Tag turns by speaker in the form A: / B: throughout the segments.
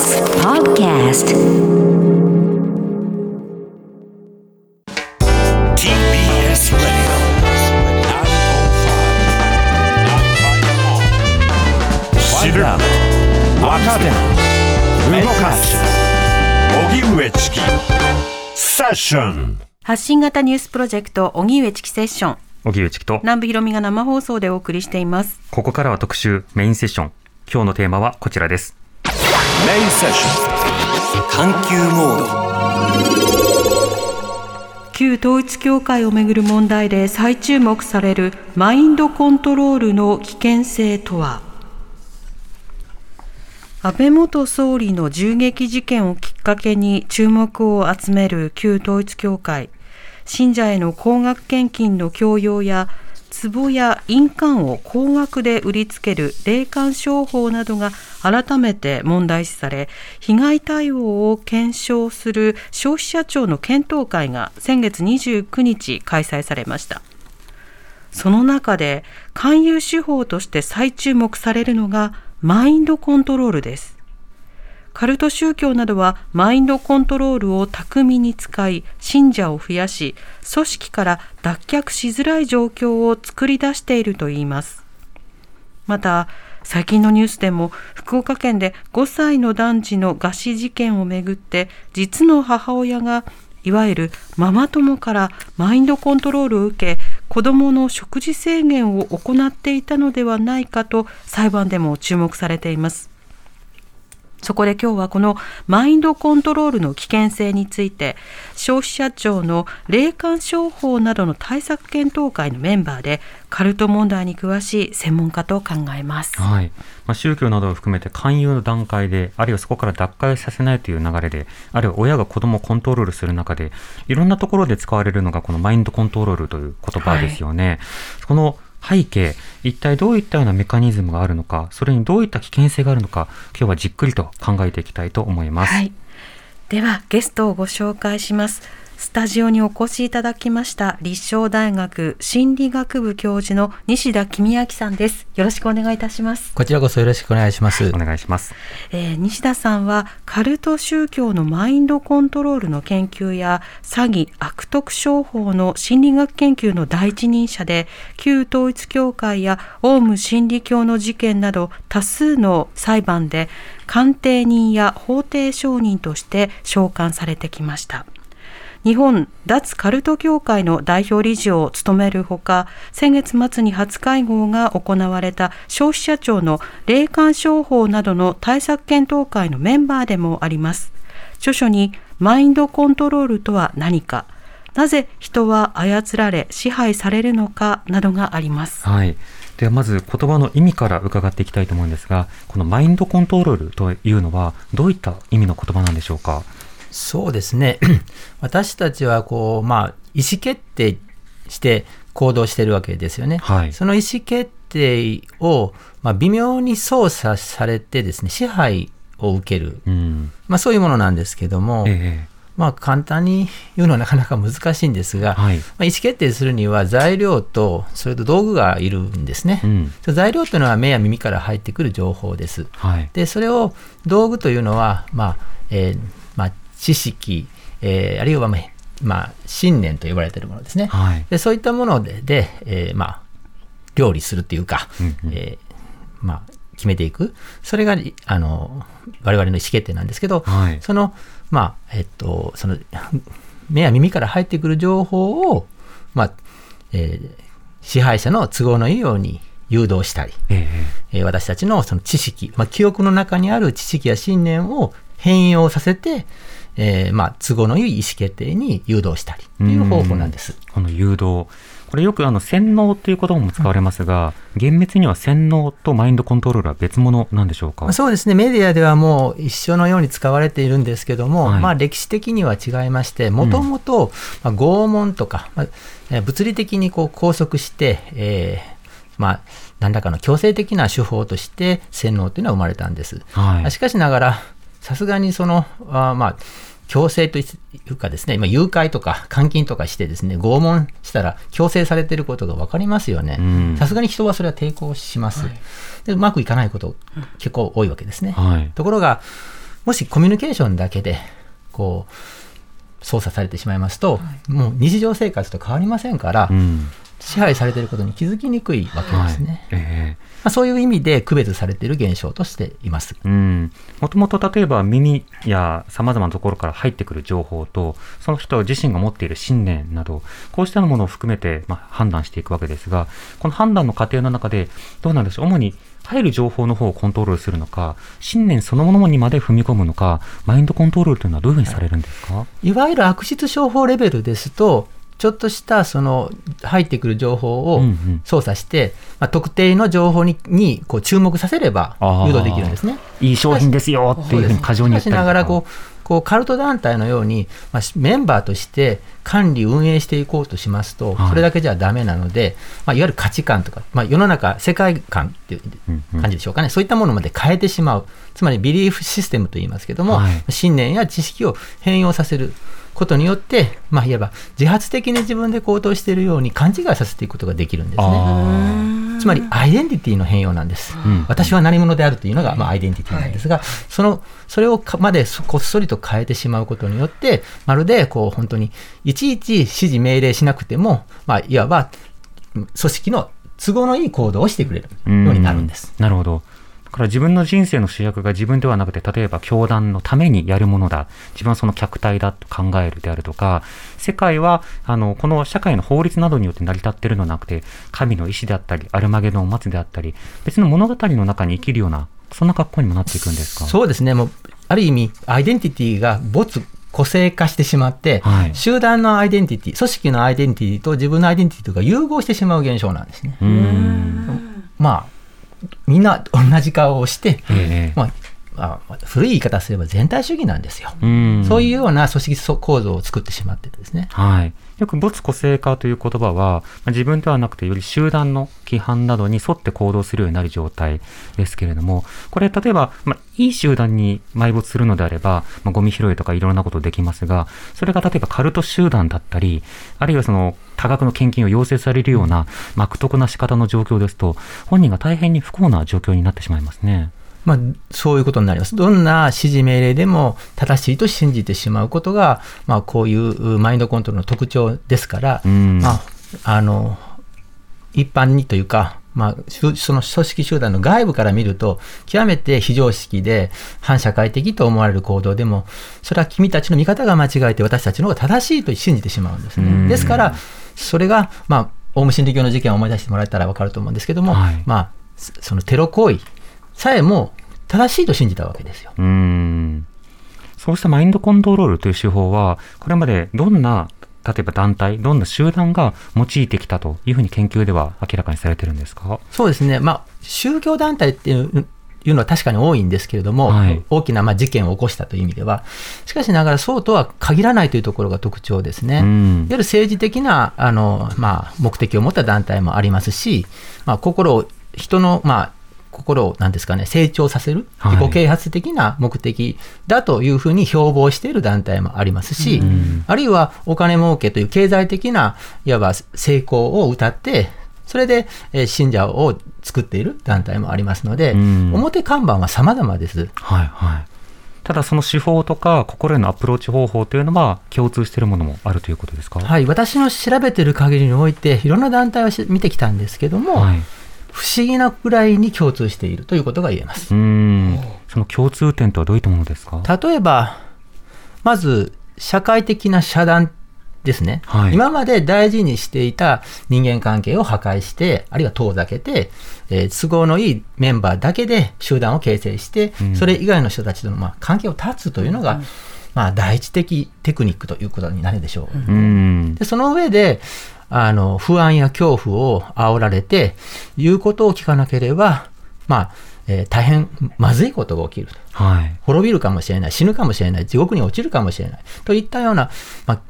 A: TBS Podcast
B: TBS Radio 知る若手動かす荻上チキセッション
C: 発信型ニュースプロジェクト荻上チキセッション。
D: 荻上チキと。
C: 南部ひろみが生放送でお送りしています。
D: ここからは特集メインセッション。今日のテーマはこちらです
B: メイセッション。
E: 探求モード。
C: 旧統一教会をめぐる問題で再注目されるマインドコントロールの危険性とは？安倍元総理の銃撃事件をきっかけに注目を集める旧統一教会。信者への高額献金の強要や壺や印鑑を高額で売りつける霊感商法などが改めて問題視され被害対応を検証する消費者庁の検討会が先月29日開催されましたその中で勧誘手法として再注目されるのがマインドコントロールですカルト宗教などはマインドコントロールを巧みに使い信者を増やし組織から脱却しづらい状況を作り出しているといいます。また最近のニュースでも福岡県で5歳の男児の餓死事件をめぐって実の母親がいわゆるママ友からマインドコントロールを受け子どもの食事制限を行っていたのではないかと裁判でも注目されています。そこで今日はこのマインドコントロールの危険性について消費者庁の霊感商法などの対策検討会のメンバーでカルト問題に詳しい専門家と考えます。
D: はいまあ、宗教などを含めて勧誘の段階であるいはそこから脱会させないという流れであるいは親が子供をコントロールする中でいろんなところで使われるのがこのマインドコントロールという言葉ですよね。この背景、一体どういったようなメカニズムがあるのか、それにどういった危険性があるのか、今日はじっくりと考えていきたいと思います。
C: はい。ではゲストをご紹介します。スタジオにお越しいただきました立正大学心理学部教授の西田公明さんです。よろしくお願いいたします。
E: こちらこそよろしくお願いします。
D: お願いします。
C: えー西田さんはカルト宗教のマインドコントロールの研究や詐欺悪徳商法の心理学研究の第一人者で旧統一教会やオウム真理教の事件など多数の裁判で鑑定人や法廷証人として召喚されてきました。日本脱カルト協会の代表理事を務めるほか先月末に初会合が行われた消費者庁の霊感商法などの対策検討会のメンバーでもあります著書にマインドコントロールとは何かなぜ人は操られ支配されるのかなどがあります
D: はい。ではまず言葉の意味から伺っていきたいと思うんですが、このマインドコントロールというのはどういった意味の言葉なんでしょうか？
E: そうですね。私たちはこう、まあ、意思決定して行動してるわけですよね。
D: はい
E: その意思決定を、まあ、微妙に操作されてですね、支配を受ける。
D: うん。
E: まあ、そういうものなんですけども、
D: え
E: まあ、簡単に言うのはなかなか難しいんですが、
D: はい
E: まあ、意思決定するには材料と、それと道具がいるんですね。
D: えうん。
E: 材料というのは目や耳から入ってくる情報です。
D: はい。
E: でそれを道具というのは、まあえーまあ、知識、えーあるいは、まあまあ、信念と呼ばれているものですね。
D: はい。
E: でそういったものでで、えーまあ、料理するというか、
D: うんうん
E: えーまあ、決めていくそれがあの我々の意思決定なんですけど、
D: はい
E: その,、まあえっと、その目や耳から入ってくる情報を、まあえー支配者の都合のいいように誘導したり、
D: ええ
E: えー私たちのその知識、まあ、記憶の中にある知識や信念を変容させて、えーまあ、都合のいい意思決定に誘導したりという方法なんです。
D: この誘導。これよくあの洗脳っていう言葉も使われますが、厳密には洗脳とマインドコントロールは別物なんでしょうか？
E: まあそうですね、メディアではもう一緒のように使われているんですけども、
D: はい
E: まあ、歴史的には違いまして、もともとまあ拷問とか、物理的にこう拘束して、えーまあ、何らかの強制的な手法として洗脳というのは生まれたんです。
D: はい
E: しかしながら、さすがにその、あーまあ、強制というかですね、まあ、誘拐とか監禁とかしてですね、拷問したら強制されていることが分かりますよね
D: うん。
E: さすがに人はそれは抵抗します。でうまくいかないこと結構多いわけですね。
D: はい。
E: ところが、もしコミュニケーションだけでこう操作されてしまいますと、もう日常生活と変わりませんから、
D: うん
E: 支配されていることに気づきにくいわけですね。
D: え
E: まあ、そういう意味で区別されている現象としています。
D: えうん、もともと例えば耳やさまざまなところから入ってくる情報とその人自身が持っている信念などこうしたものを含めて、まあ、判断していくわけですがこの判断の過程の中でどうなんでしょう？主に入る情報の方をコントロールするのか信念そのものにまで踏み込むのかマインドコントロールというのはどういうふうにされるんですか、
E: いわゆる悪質商法レベルですと、ちょっとしたその入ってくる情報を
D: うんうん。
E: 操作して、まあ、特定の情報ににこう注目させれば誘導できるんですね。
D: いい商品ですよっていうふうに過剰に言ったり
E: しながらこうこうカルト団体のように、まあ、しメンバーとして管理、運営していこうとしますと、
D: はい。
E: それだけじゃダメなので、まあ、いわゆる価値観とか、まあ、世の中、世界観っていう
D: うんうん。
E: 感じでしょうかね、そういったものまで変えてしまう、つまりビリーフシステムと言いますけども、
D: はい。
E: 信念や知識を変容させることによって、まあ、いわば自発的に自分で行動しているように勘違いさせていくことができるんですね。
D: あ
E: つまりアイデンティティの変容なんです。
D: ん
E: 私は何者であるというのが、まあ、アイデンティティなんですが、そのそれをかまでそこっそりと変えてしまうことによって、まるでこう本当にいちいち指示命令しなくても、まあ、いわば組織の都合のいい行動をしてくれる
D: ー
E: ようになるんです。
D: なるほど。だから自分の人生の主役が自分ではなくて、例えば教団のためにやるものだ、自分はその客体だと考えるであるとか、世界はあのこの社会の法律などによって成り立っているのではなくて、神の意志であったり、アルマゲドンを待つであったり、別の物語の中に生きるような、そんな格好にもなっていくんですか？
E: そうですね、もうある意味、アイデンティティが没個性化してしまって、
D: はい
E: 集団のアイデンティティ、組織のアイデンティティと自分のアイデンティティが融合してしまう現象なんですね。
D: うーん。
E: まあ、みんな同じ顔をして、
D: ええ
E: まあまあ、古い言い方すれば全体主義なんですよ。
D: うん
E: そういうような組織構造を作ってしまってるんですね。
D: はい。よく没個性化という言葉は、自分ではなくてより集団の規範などに沿って行動するようになる状態ですけれども、これ例えば、まあ、いい集団に埋没するのであれば、まあ、ゴミ拾いとかいろんなことできますが、それが例えばカルト集団だったり、あるいはその多額の献金を要請されるような、悪徳な仕方の状況ですと、本人が大変に不幸な状況になってしまいますね。
E: まあ、そういうことになります。どんな指示命令でも正しいと信じてしまうことが、まあ、こういうマインドコントロールの特徴ですから、
D: うん
E: まあ、あの一般にというか、まあ、その組織集団の外部から見ると、極めて非常識で反社会的と思われる行動でも、それは君たちの見方が間違えて、私たちの方が正しいと信じてしまうんです
D: うん
E: ね。ですから、それが、まあ、オウム真理教の事件を思い出してもらえたら分かると思うんですけども、
D: はい
E: まあ、そそのテロ行為さえも正しいと信じたわけですよ。
D: うーん。そうしたマインドコントロールという手法は、これまでどんな、例えば団体、どんな集団が用いてきたというふうに研究では明らかにされてるんですか？
E: そうですね、まあ、宗教団体っていういうのは確かに多いんですけれども、
D: はい。
E: 大きなまあ事件を起こしたという意味では、しかしながらそうとは限らないというところが特徴ですね。
D: うん。
E: いわゆる政治的なあの、まあ、目的を持った団体もありますし、まあ、心を、人の、まあ、心をなんですかね、成長させる、
D: はい
E: 自己啓発的な目的だというふうに標榜している団体もありますし、
D: ん
E: あるいはお金儲けという経済的ないわば成功を謳って、それでえー信者を作っている団体もありますので、
D: うん
E: 表看板は様々です。
D: はいはい。ただその手法とか心へのアプローチ方法というのは共通しているものもあるということですか？
E: はい、私の調べてる限りにおいて、いろんな団体をし見てきたんですけども、
D: はい。
E: 不思議なくらいに共通しているということが言えます
D: う。ーん。その共通点とはどういったものですか？
E: 例えば、まず、社会的な遮断ですね、
D: はい
E: 今まで大事にしていた人間関係を破壊して、あるいは遠ざけて、えー都合のいいメンバーだけで集団を形成して、
D: うん
E: それ以外の人たちとのまあ関係を断つというのが、まあ、第一的テクニックということになるでしょう。
D: うーん。
E: でその上であの不安や恐怖を煽られて言うことを聞かなければ、まあえー大変まずいことが起きる
D: はい。
E: 滅びるかもしれない死ぬかもしれない地獄に落ちるかもしれない。といったような、まあ、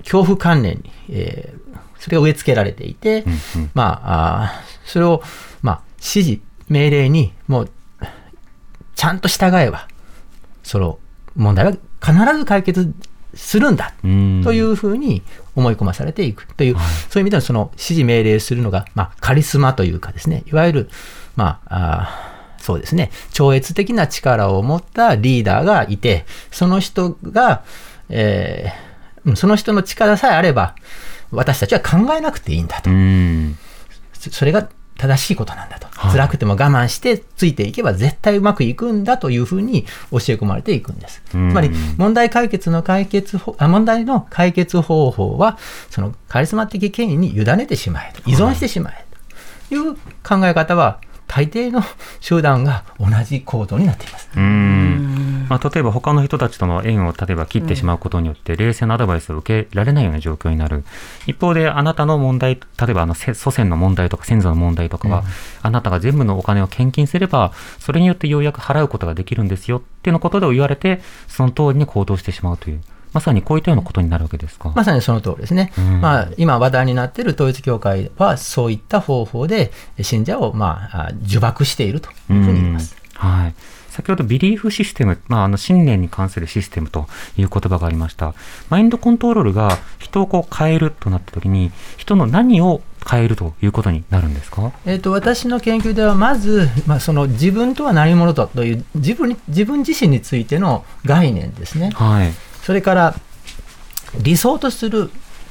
E: 恐怖観念に、えーそれが植え付けられていて、
D: うんうん。
E: まあ、あーそれを、まあ、指示命令にもうちゃんと従えばその問題は必ず解決するんだというふうに思い込まされていくという、
D: はい。
E: そういう意味でのその指示命令するのが、まあ、カリスマというかですね、いわゆる、まあ、あーそうですね、超越的な力を持ったリーダーがいて、その人が、えー、その人の力さえあれば、私たちは考えなくていいんだと。それが正しいことなんだと、はい、辛くても我慢してついていけば絶対うまくいくんだというふうに教え込まれていくんです。つまり問題解決の解決あ問題の解決方法はそのカリスマ的権威に委ねてしまえと。依存してしまえという考え方は大抵の集団が同じ行動になっています。
D: まあ、例えば他の人たちとの縁を例えば切ってしまうことによって、冷静なアドバイスを受けられないような状況になる。一方で、あなたの問題、例えばあの祖先の問題とか先祖の問題とかは、うん、あなたが全部のお金を献金すれば、それによってようやく払うことができるんですよっていうのことで言われて、その通りに行動してしまうという。まさにこういったようなことになるわけですか。
E: まさにその通りですね。うん、まあ、今話題になっている統一教会は、そういった方法で信者を、まあ、呪縛しているというふうに言います。
D: うん、はい。先ほどビリーフシステム、まあ、あの信念に関するシステムという言葉がありました。マインドコントロールが人をこう変えるとなったときに、人の何を変えるということになるんですか、
E: えーと、私の研究では、まず、まあ、その自分とは何者だという自分自分自身についての概念ですね。はい、それから理想とする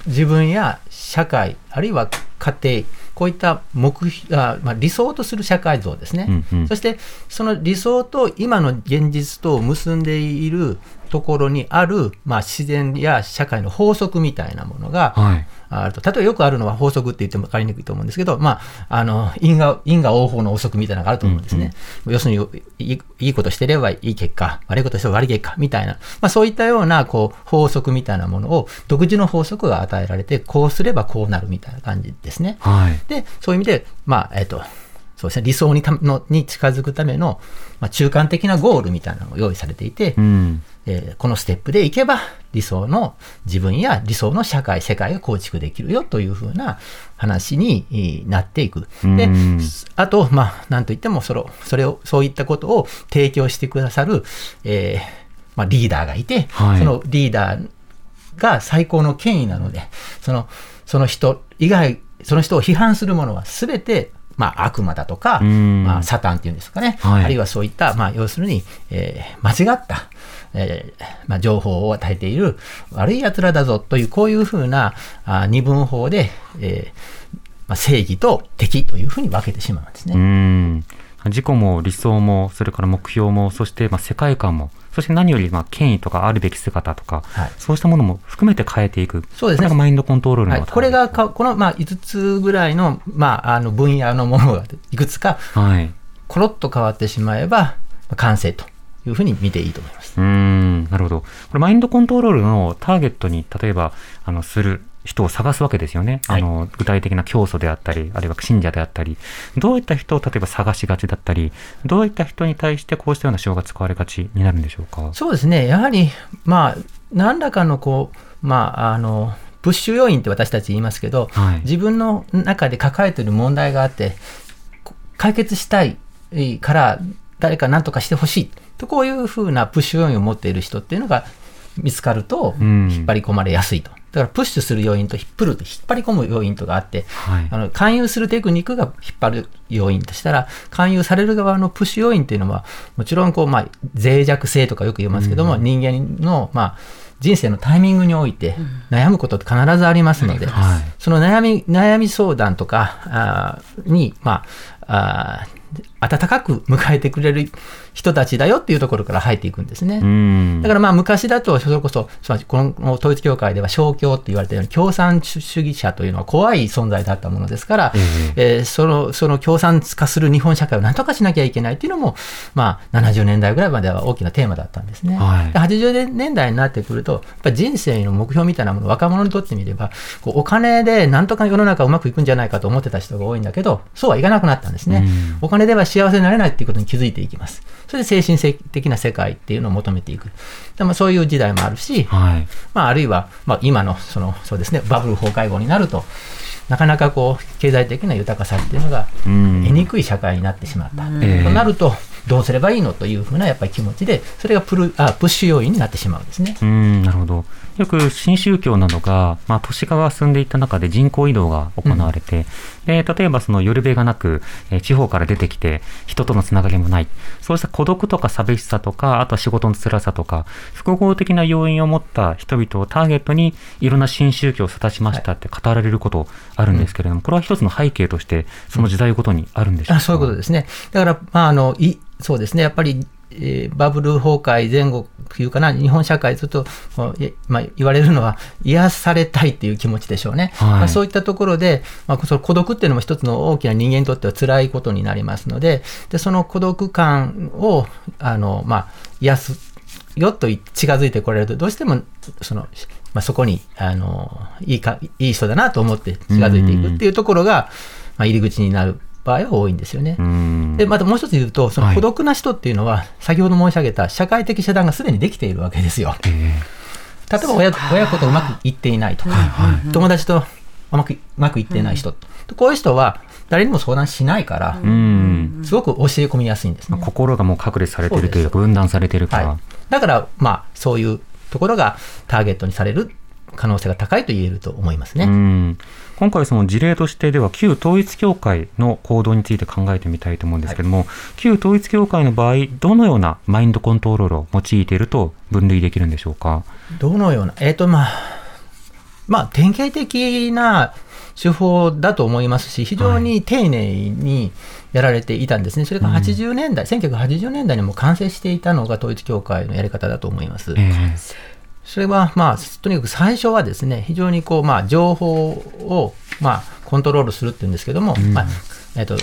E: 自分や社会、あるいは家庭、こういった目標あ、まあ、理想とする社会像ですね、うんうん、そしてその理想と今の現実とを結んでいるところにある、まあ、自然や社会の法則みたいなものが、はい、あると。例えばよくあるのは法則って言っても分かりにくいと思うんですけど、まあ、あの因果因果応報の法則みたいなのがあると思うんですね。うんうん、要するにいい、いいことしてればいい結果、悪いことしてれば悪い結果みたいな、まあ、そういったようなこう法則みたいなものを独自の法則が与えられて、こうすればこうなるみたいな感じですね。はい、で、そういう意味で、まあ、えっ、と、そうですね、理想にたのに近づくための、まあ、中間的なゴールみたいなのが用意されていて、うん、えー、このステップでいけば理想の自分や理想の社会、世界が構築できるよというふうな話になっていく。で、あと、まあ、なんといってもそれを、それを、そういったことを提供してくださる、えー、まあ、リーダーがいて、はい、そのリーダーが最高の権威なので、その、その人以外、その人を批判するものは全てまあ、悪魔だとか、まあ、サタンっていうんですかね、はい、あるいはそういった、まあ、要するに、えー、間違った、えーまあ、情報を与えている悪い奴らだぞという、こういうふうなあ二分法で、えーまあ、正義と敵というふうに分けてしまうんですね。
D: 自己も理想も、それから目標も、そしてまあ世界観も、そして何よりまあ権威とかあるべき姿とか、はい、そうしたものも含めて変えていく、
E: そうですね、
D: これがマインドコントロールの、はい、
E: これがかこのまあ5つぐらいの,、まあ、あの分野のものがいくつか、はい、コロッと変わってしまえば、完成というふうに見ていいと思います。
D: うんなるほど。これマインドコントロールのターゲットに例えばあのする人を探すわけですよね。あの、具体的な教祖であったり、あるいは信者であったり、どういった人を例えば探しがちだったり、どういった人に対してこうしたような手法が使われがちになるんでしょうか？
E: そうですね。やはり、まあ、何らかのこう、まあ、あの、プッシュ要因って私たち言いますけど、はい、自分の中で抱えている問題があって、解決したいから誰か何とかしてほしいとこういうふうなプッシュ要因を持っている人っていうのが見つかると引っ張り込まれやすいと。だからプッシュする要因と引っ張る引っ張り込む要因とかあって、はい、あの勧誘するテクニックが引っ張る要因としたら、勧誘される側のプッシュ要因っていうのは、もちろんこう、まあ、脆弱性とかよく言いますけども、うん、人間の、まあ、人生のタイミングにおいて悩むことって必ずありますので、はい、その悩み悩み相談とかあに、まあ、あ温かく迎えてくれる人たちだよっていうところから入っていくんですね。だからまあ昔だと、それこそ、この統一教会では小教って言われたように、共産主義者というのは怖い存在だったものですから、えー、そのその共産化する日本社会をなんとかしなきゃいけないっていうのも、まあ、70年代ぐらいまでは大きなテーマだったんですね。はい、80年代になってくると、やっぱり人生の目標みたいなもの、若者にとってみれば、こうお金でなんとか世の中うまくいくんじゃないかと思ってた人が多いんだけど、そうはいかなくなったんですね。お金では幸せになれないっていうことに気づいていきます。それで精神的な世界っていうのを求めていく。でもそういう時代もあるし、はい、まあ、あるいは、まあ、今のそのそうですねバブル崩壊後になると、なかなかこう経済的な豊かさっていうのが得にくい社会になってしまった。となると、どうすればいいのというふうなやっぱり気持ちで、それがプルあプッシュ要因になってしまうんですね。
D: うんなるほどよく新宗教などが、まあ、都市化が進んでいった中で人口移動が行われて、で例えばその寄る辺がなく、えー地方から出てきて人とのつながりもない。そうした孤独とか寂しさとかあとは仕事の辛さとか複合的な要因を持った人々をターゲットにいろんな新宗教を育ちましたって語られることあるんですけれども、これは一つの背景としてその時代ごとにあるんでしょうか、
E: あそういうことですね。だから、まあ、あのいそうですね、やっぱり、えーバブル崩壊前後というかな、日本社会、ずっと、まあ、言われるのは、癒されたいっていう気持ちでしょうね。
D: はい
E: まあ、そういったところで、まあ、その孤独っていうのも一つの大きな人間にとっては辛いことになりますので、でその孤独感をあの、まあ、癒すよと近づいてこられると、どうしてもその、まあ、そこにあのいいかいい人だなと思って近づいていくっていうところが、まあ、入り口になる場合は多いんですよね。
D: うん。
E: でまたもう一つ言うと、その
D: はい。
E: 孤独な人っていうのは、先ほど申し上げた社会的遮断がすでにできているわけですよ。
D: え
E: 例えば親親子とうまくいっていないとか、友達とうまくうまくいっていない人、こういう人は誰にも相談しないから
D: ー、うん。
E: すごく教え込みやすいんですね。
D: まあ心がもう隠れされているというか分断されているから、
E: はい、だから、まあ、そういうところがターゲットにされる可能性が高いと言えると思いますね。
D: うん今回その事例としてでは旧統一教会の行動について考えてみたいと思うんですけども、旧統一教会の場合どのようなマインドコントロールを用いていると分類できるんでしょうか？
E: どのような、えっ、と、まあ、まあ、典型的な手法だと思いますし、非常に丁寧にやられていたんですね。それが80年代、1980年代にも完成していたのが統一教会のやり方だと思います。
D: え
E: それは、まあ、とにかく最初はですね、非常にこう、まあ、情報を、まあ、コントロールするっていうんですけども、まあ、えっ、と、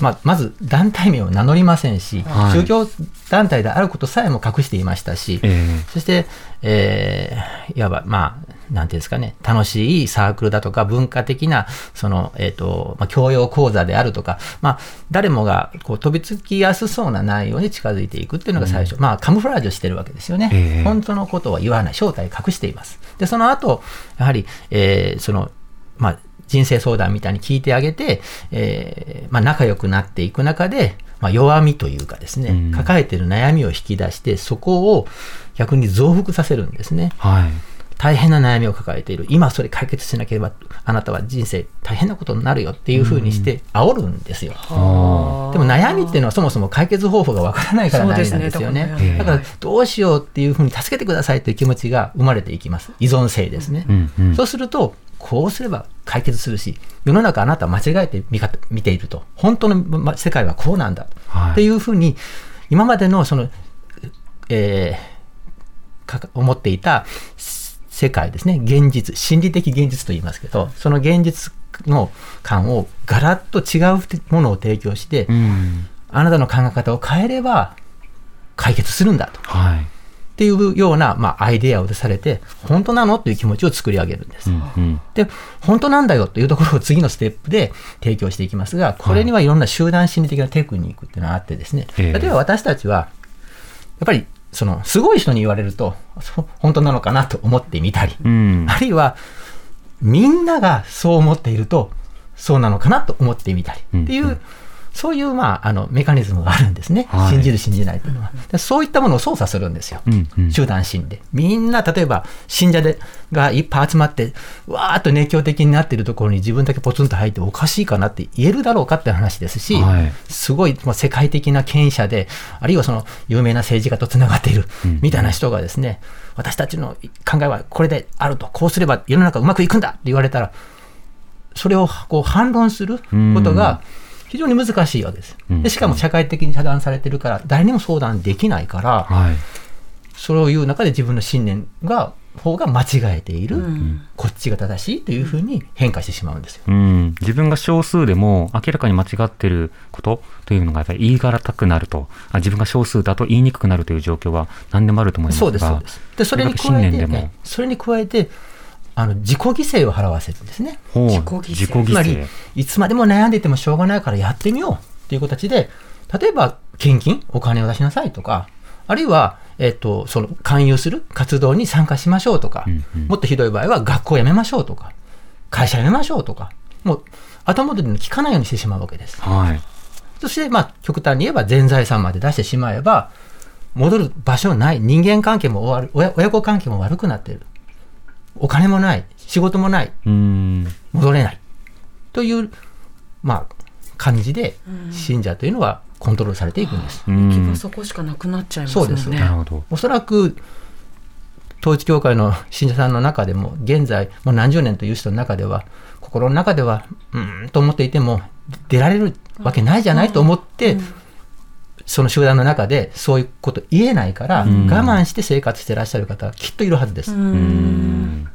E: まあ、まず団体名を名乗りませんし、
D: はい。
E: 宗教団体であることさえも隠していましたし、
D: え
E: そして、えーいわば、まあ、なんていうんですかね、楽しいサークルだとか、文化的な、その、えっ、と、まあ、教養講座であるとか、まあ、誰もが、こう、飛びつきやすそうな内容に近づいていくっていうのが最初、まあ、カムフラージュしてるわけですよね。
D: ええ。
E: 本当のことは言わない、正体隠しています。で、その後、やはり、えーその、まあ、人生相談みたいに聞いてあげて、えーまあ、仲良くなっていく中で、まあ、弱みというかですね、
D: うん
E: 抱えている悩みを引き出して、そこを逆に増幅させるんですね。
D: はい
E: 大変な悩みを抱えている。今それ解決しなければ、あなたは人生大変なことになるよっていうふうにして煽るんですよ。でも悩みっていうのはそもそも解決方法がわからないから悩みなんですよね。
D: ね
E: だからどうしようっていうふうに助けてくださいという気持ちが生まれていきます。依存性ですね。
D: うんうん
E: そうすると、こうすれば解決するし、世の中あなたは間違えて見方見ていると。本当のま世界はこうなんだ。
D: はい
E: っていうふうに、今までのその、えーかか思っていた世界ですね、現実、心理的現実と言いますけど、その現実の感をガラッと違うものを提供して、
D: うん
E: あなたの考え方を変えれば解決するんだと。
D: はい
E: っていうような、まあ、アイデアを出されて、本当なの？っていう気持ちを作り上げるんです。
D: うんうん。
E: で、本当なんだよというところを次のステップで提供していきますが、これにはいろんな集団心理的なテクニックっていうのがあってですね、
D: ええ。
E: 例えば私たちは、やっぱり、その、すごい人に言われると、本当なのかなと思ってみたり、
D: うん。
E: あるいは、みんながそう思っていると、そうなのかなと思ってみたりっていう、
D: うんうん
E: そういう、まあ、あの、メカニズムがあるんですね。
D: はい
E: 信じる、信じないというのは。でそういったものを操作するんですよ。
D: うんうん
E: 集団心理。みんな、例えば、信者でがいっぱい集まって、わーっと熱狂的になっているところに自分だけポツンと入っておかしいかなって言えるだろうかって話ですし、
D: はい
E: すごいもう世界的な権威者で、あるいはその有名な政治家とつながっている
D: うん
E: みたいな人がですね、私たちの考えはこれであると、こうすれば世の中うまくいくんだって言われたら、それをこう反論することが非常に難しいわけです。
D: うん
E: でしかも社会的に遮断されてるから、誰にも相談できないから、
D: はい
E: それを言う中で自分の信念が、方が間違えている、
C: うん
E: こっちが正しいというふうに変化してしまうんですよ。
D: うん、自分が少数でも明らかに間違ってることというのがやっぱり言いがらたくなるとあ自分が少数だと言いにくくなるという状況は何でもあると思いますが
E: そうです、そうです。で、それに加えて、
D: 信念でも
E: ね、それに加えて、あの自己犠牲を払わせるんですね。
C: 自己犠牲
D: 自己犠
E: つまり
D: 牲、
E: いつまでも悩んでいてもしょうがないからやってみようという形で、例えば献金、お金を出しなさいとか、あるいは、えっと、その勧誘する活動に参加しましょうとか、
D: うんうん
E: もっとひどい場合は学校を辞めましょうとか、会社辞めましょうとか、もう後戻りに聞かないようにしてしまうわけです。
D: はい
E: そして、まあ、極端に言えば全財産まで出してしまえば、戻る場所ない、人間関係も終わる、親親子関係も悪くなっている。お金もない、仕事もない、
D: うん。
E: 戻れない。という、まあ、感じで、信者というのはコントロールされていくんです。
D: う
C: 行き場
D: ん。
C: そこしかなくなっちゃいます
E: そうです。
D: なるほど。
E: おそらく、統一教会の 信者さんの中でも、現在、もう何十年という人の中では、心の中では、うーんと思っていても、出られるわけないじゃないと思って、その集団の中でそういうこと言えないから、
D: ん。
E: 我慢して生活してらっしゃる方はきっといるはずです。
D: うん。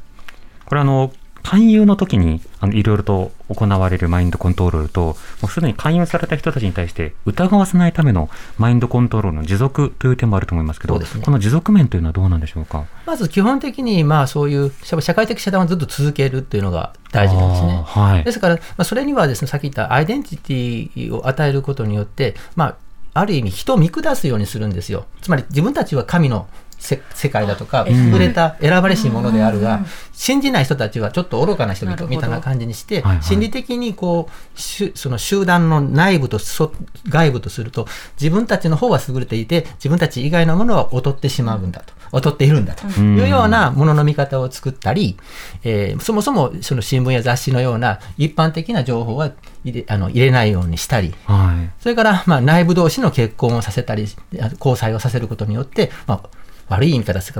D: これあの勧誘の時にあのいろいろと行われるマインドコントロールともうすでに勧誘された人たちに対して疑わせないためのマインドコントロールの持続という点もあると思いますけど
E: ね。
D: この持続面というのはどうなんでしょうか？
E: まず基本的に、まあそういう社社会的遮断をずっと続けるっていうのが大事なんですね。
D: はい。
E: ですから、まあ、それにはですね、さっき言ったアイデンティティを与えることによって、まあ、ある意味人を見下すようにするんですよ。つまり自分たちは神の世界だとか、優れた選ばれし者のであるが、信じない人たちはちょっと愚かな人々みたいな感じにして心理的にこう、その集団の内部とそ外部とすると、自分たちの方は優れていて、自分たち以外のものは劣ってしまうんだと。劣っているんだというようなものの見方を作ったり、えーそもそもその新聞や雑誌のような一般的な情報は入れあの入れないようにしたり、
D: はい。
E: それからまあ内部同士の結婚をさせたり、あ交際をさせることによって、まあ、悪い言い方す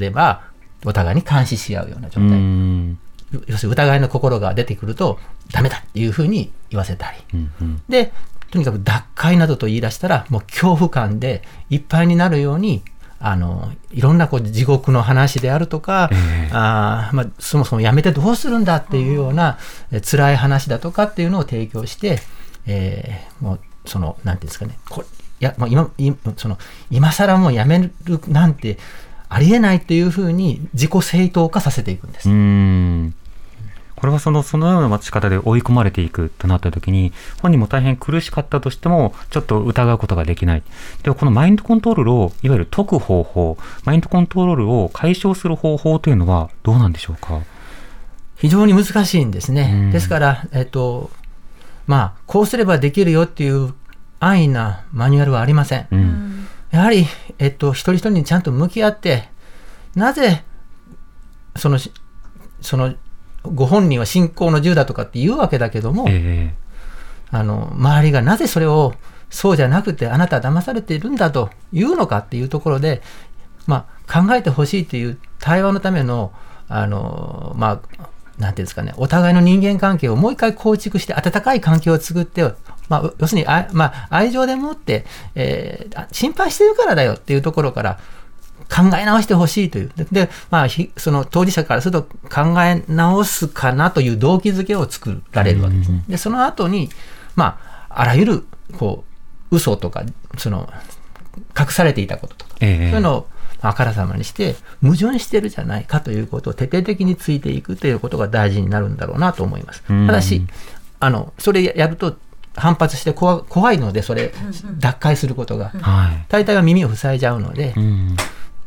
E: れば、お互いに監視し合うような状
D: う
E: 態。
D: ん
E: 要するに疑いの心が出てくると、ダメだっていうふうに言わせたり。
D: うんうん
E: で、とにかく脱会などと言い出したら、もう恐怖感でいっぱいになるように、あのいろんなこう地獄の話であるとか、
D: ええ
E: あーまあ、そもそもやめてどうするんだっていうような、え辛い話だとかっていうのを提供して、えーもうそのなんていうんですかねこいやもう今いその今更もうやめるなんてありえないっていうふうに自己正当化させていくんです。
D: うんこれはそのそのような待ち方で追い込まれていくとなった時に本人も大変苦しかったとしてもちょっと疑うことができないではこのマインドコントロールをいわゆる解く方法マインドコントロールを解消する方法というのはどうなんでしょうか？
E: 非常に難しいんですね。
D: うん
E: ですから、えっと、まあ、こうすればできるよっていう安易なマニュアルはありません。
D: うん
E: やはり、えっと、一人一人にちゃんと向き合って、なぜ、その、しその、ご本人は信仰の銃だとかって言うわけだけども、
D: え
E: あの、周りがなぜそれを、そうじゃなくて、あなたは騙されているんだというのかっていうところで、まあ、考えてほしいという対話のための、あの、まあ、なんていうんですかね、お互いの人間関係をもう一回構築して、温かい環境を作って、まあ、要するにあ、まあ、愛情でもって、えーあ心配してるからだよっていうところから、考え直してほしいという。で、でまあ、ひその当事者からすると考え直すかなという動機づけを作られるわけですね。で、その後に、まあ、あらゆる、こう、嘘とか、その、隠されていたこととか、
D: ええ
E: そういうのをあからさまにして、矛盾してるじゃないかということを徹底的についていくということが大事になるんだろうなと思います。
D: うん
E: ただし、あの、それやると反発して怖怖いので、それ、脱会することが。
D: はい
E: 大体は耳を塞いじゃうので
D: う、ん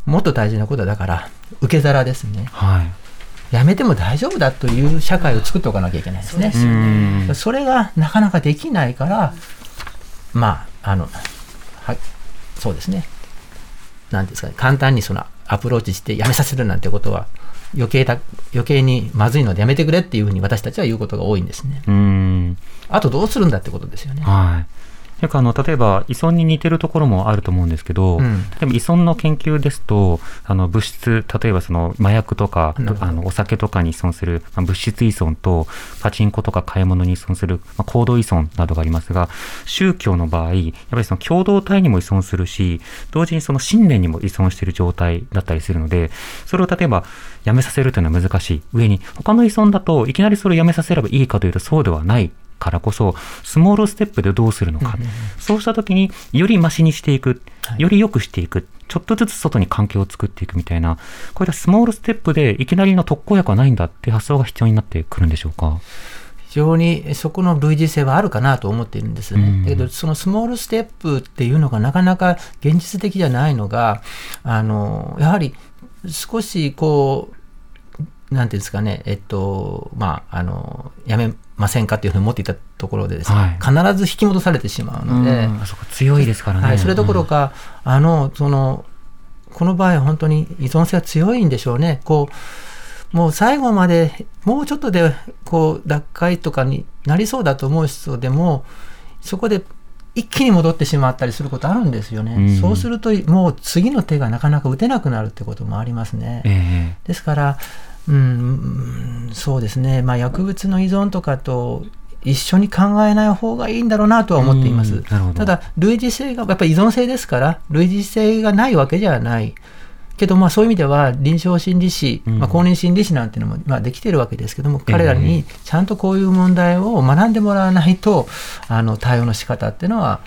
E: もっと大事なことはだから、受け皿ですね。
D: はい
E: やめても大丈夫だという社会を作っておかなきゃいけないですね。
D: うん
E: それがなかなかできないから、まあ、あの、はい、そうですね。なんていうんですかね、簡単にそのアプローチしてやめさせるなんてことは、余計だ、余計にまずいのでやめてくれっていうふうに私たちは言うことが多いんですね。
D: うん
E: あとどうするんだってことですよね。
D: はあの例えば依存に似てるところもあると思うんですけど、
E: うん。
D: でも依存の研究ですとあの物質例えばその麻薬とかあのお酒とかに依存する、まあ物質依存とパチンコとか買い物に依存する、まあ、行動依存などがありますが宗教の場合やっぱりその共同体にも依存するし同時にその信念にも依存している状態だったりするのでそれを例えばやめさせるというのは難しい。上に他の依存だといきなりそれをやめさせればいいかというとそうではないからこそスモールステップでどうするのか、そうした時によりマシにしていく。より良くしていく。ちょっとずつ外に環境を作っていくみたいな。こういったスモールステップでいきなりの特効薬はないんだっていう発想が必要になってくるんでしょうか？
E: 非常にそこの類似性はあるかなと思っているんですね。
D: うん
E: だけど、そのスモールステップっていうのがなかなか現実的じゃないのが、あの、やはり少しこう、なんていうんですかね、えっと、まあ、あの、やめませんかっていうふうに思っていたところでですね、
D: はい
E: 必ず引き戻されてしまうので、
D: うんあそこ強いですからね。
E: はい、それどころか、あの、その、この場合、本当に依存性が強いんでしょうね。こう、もう最後まで、もうちょっとで、こう、脱会とかになりそうだと思う人でも、そこで一気に戻ってしまったりすることあるんですよね。
D: うん
E: そうすると、もう次の手がなかなか打てなくなるってこともありますね。
D: え
E: ですから、うんうん、そうですね、まあ、薬物の依存とかと一緒に考えない方がいいんだろうなとは思っています。ただ、類似性が、やっぱり依存性ですから、類似性がないわけじゃない。けど、まあ、そういう意味では、臨床心理士、
D: うん。
E: まあ、公認心理士なんていうのも、まあ、できてるわけですけども、
D: ええ。
E: 彼らにちゃんとこういう問題を学んでもらわないと、あの対応の仕方っていうのは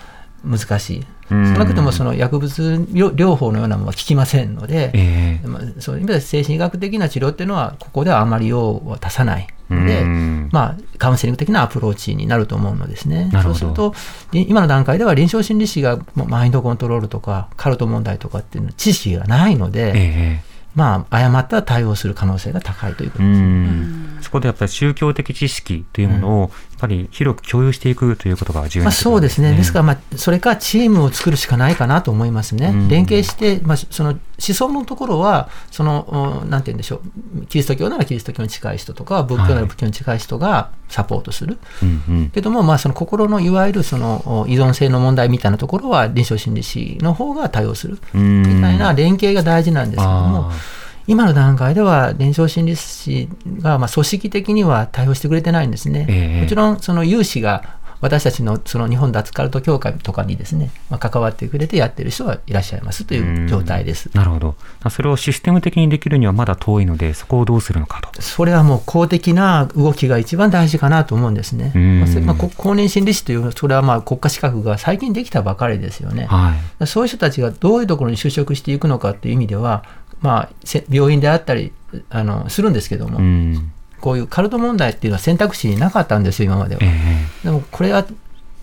E: 難しい。少
D: うん。
E: なくともその薬物療法のようなものは効きませんので、
D: ええ。
E: まあ、そういう意味では精神医学的な治療っていうのはここではあまり用は足さないので、
D: うん。
E: まあ、カウンセリング的なアプローチになると思うのですね。そうするとい今の段階では臨床心理士がマインドコントロールとかカルト問題とかっていうの知識がないので、
D: ええ。
E: まあ、誤った対応する可能性が高いということ
D: う
E: です。
D: ん。そこでやっぱり宗教的知識というものを、ぱり広く共有していくということが重要
E: まあ、
D: になってくるん
E: そうですね、ですから、まあ、それかチームを作るしかないかなと思いますね、
D: うん。
E: 連携して、まあ、その思想のところは、そのうんなんて言うんでしょう、キリスト教ならキリスト教に近い人とか、仏教なら仏教に近い人がサポートする、
D: うんうん。
E: けども、まあ、その心のいわゆるその依存性の問題みたいなところは、臨床心理士の方が対応する。
D: うん。
E: みたいな連携が大事なんですけども
D: あ。
E: 今の段階では臨床心理士がまあ組織的には対応してくれてないんですね。
D: ええ
E: もちろんその有志が私たちのその日本脱カルト協会とかにですね、まあ、関わってくれてやってる人はいらっしゃいますという状態です。
D: なるほど。それをシステム的にできるにはまだ遠いので、そこをどうするのかと。
E: それはもう公的な動きが一番大事かなと思うんですね。
D: うん
E: まあ公認心理士という、それはまあ国家資格が最近できたばかりですよね。
D: はい。
E: そういう人たちがどういうところに就職していくのかっていう意味では、まあ、せ病院であったりあのするんですけども、
D: うん。
E: こういうカルト問題っていうのは選択肢になかったんですよ、今までは。
D: ええ
E: でもこれは、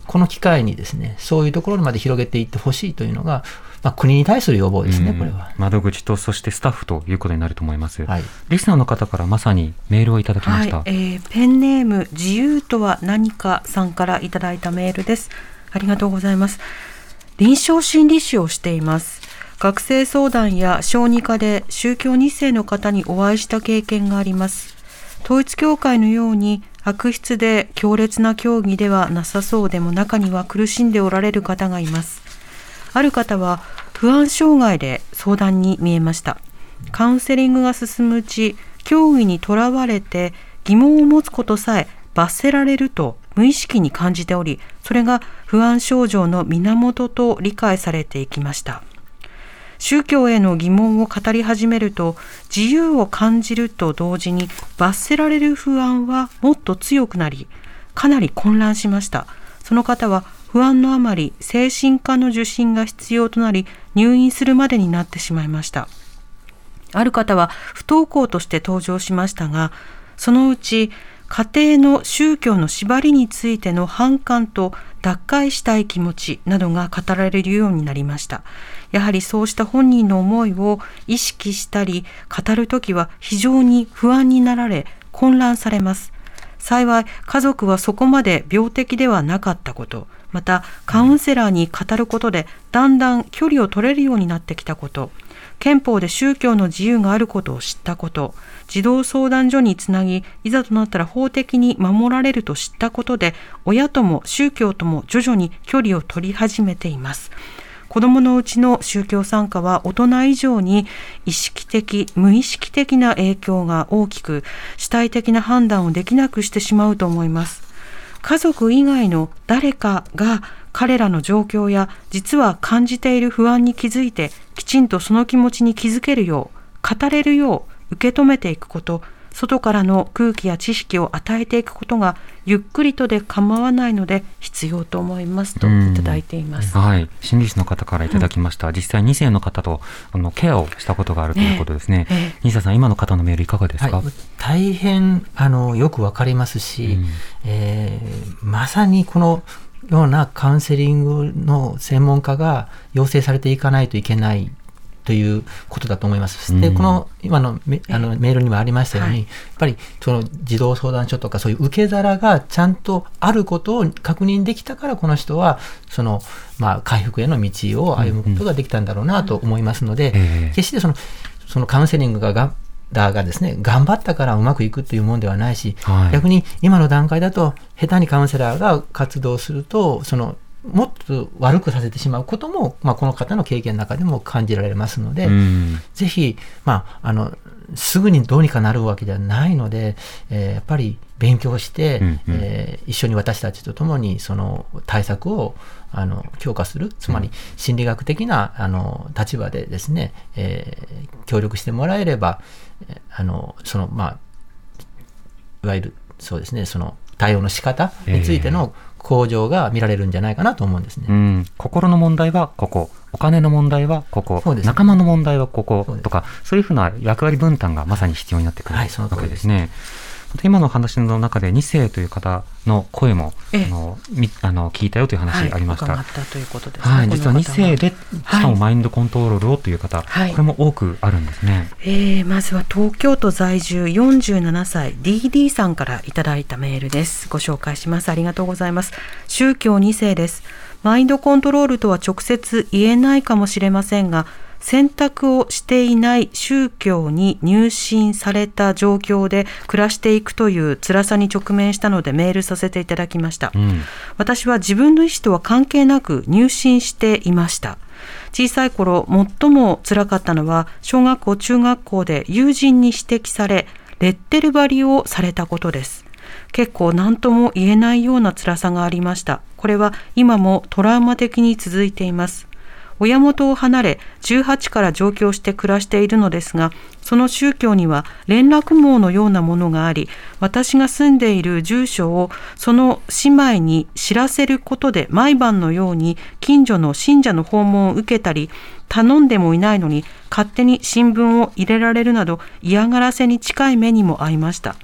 E: この機会にですね、そういうところまで広げていってほしいというのが、まあ、国に対する要望ですね、
D: うん
E: これは。
D: 窓口とそしてスタッフということになると思います。
E: はい。
D: リスナーの方からまさにメールをいただきました。
C: はい、えーペンネーム自由とは何かさんからいただいたメールです。ありがとうございます。臨床心理士をしています。学生相談や小児科で宗教2世の方にお会いした経験があります。統一教会のように悪質で強烈な教義ではなさそうでも中には苦しんでおられる方がいます。ある方は不安障害で相談に見えました。カウンセリングが進むうち、教義にとらわれて疑問を持つことさえ罰せられると無意識に感じており、それが不安症状の源と理解されていきました。宗教への疑問を語り始めると自由を感じると同時に罰せられる不安はもっと強くなりかなり混乱しました。その方は不安のあまり精神科の受診が必要となり入院するまでになってしまいました。ある方は不登校として登場しましたがそのうち家庭の宗教の縛りについての反感と脱会したい気持ちなどが語られるようになりました。やはりそうした本人の思いを意識したり語るときは非常に不安になられ混乱されます。幸い家族はそこまで病的ではなかったことまたカウンセラーに語ることでだんだん距離を取れるようになってきたこと憲法で宗教の自由があることを知ったこと児童相談所につなぎいざとなったら法的に守られると知ったことで親とも宗教とも徐々に距離を取り始めています。子どものうちの宗教参加は大人以上に意識的無意識的な影響が大きく主体的な判断をできなくしてしまうと思います。家族以外の誰かが彼らの状況や実は感じている不安に気づいてきちんとその気持ちに気づけるよう語れるよう受け止めていくこと外からの空気や知識を与えていくことがゆっくりとで構わないので必要と思いますといただいています。
D: はい、心理師の方からいただきました、実際2世の方とあのケアをしたことがあるということですね、
C: ええ。
D: 西田さん今の方のメールいかがですか、
E: はい、大変あのよくわかりますし、
D: うん。
E: えーまさにこのようなカウンセリングの専門家が養成されていかないといけないということだと思います。で、この今のメあのメールにもありましたように、
C: はい。
E: やっぱりその児童相談所とかそういう受け皿がちゃんとあることを確認できたから、この人はその、まあ、回復への道を歩むことができたんだろうなと思いますので、
D: ええ。
E: 決してそのそのカウンセリングががだがですね、頑張ったからうまくいくというものではないし、
D: はい。
E: 逆に今の段階だと、下手にカウンセラーが活動すると、そのもっと悪くさせてしまうことも、まあ、この方の経験の中でも感じられますので、
D: うん。
E: ぜひ、まあ、あの、すぐにどうにかなるわけではないので、えーやっぱり勉強して、
D: うんうん。
E: えー一緒に私たちと共にその対策をあの強化する、つまり心理学的なあの立場でですね、えー協力してもらえれば、えーあのそのまあいわゆるそうですね、その対応の仕方についての向上が見られるんじゃないかなと思うんですね。
D: うん、心の問題はここ、お金の問題はここ、
E: ね。
D: 仲間の問題はこことか、そういうふうな役割分担がまさに必要になってくるわけですね。また今の話の中で2世という方の声も、
C: ええ。
D: あのみあの聞いたよという話ありました。
C: 伺
D: はい
C: ったということですね。
D: 実は2
C: この方
D: 世で、しかもマインドコントロールをという方、
C: はい。
D: これも多くあるんですね。
C: えーまずは東京都在住47歳 DD さんからいただいたメールです。ご紹介します。ありがとうございます。宗教2世です。マインドコントロールとは直接言えないかもしれませんが選択をしていない宗教に入信された状況で暮らしていくという辛さに直面したのでメールさせていただきました、
D: うん。
C: 私は自分の意思とは関係なく入信していました。小さい頃最も辛かったのは小学校中学校で友人に指摘されレッテル貼りをされたことです。結構何とも言えないような辛さがありました。これは今もトラウマ的に続いています親元を離れ18から上京して暮らしているのですがその宗教には連絡網のようなものがあり私が住んでいる住所をその姉妹に知らせることで毎晩のように近所の信者の訪問を受けたり頼んでもいないのに勝手に新聞を入れられるなど嫌がらせに近い目にも遭いました。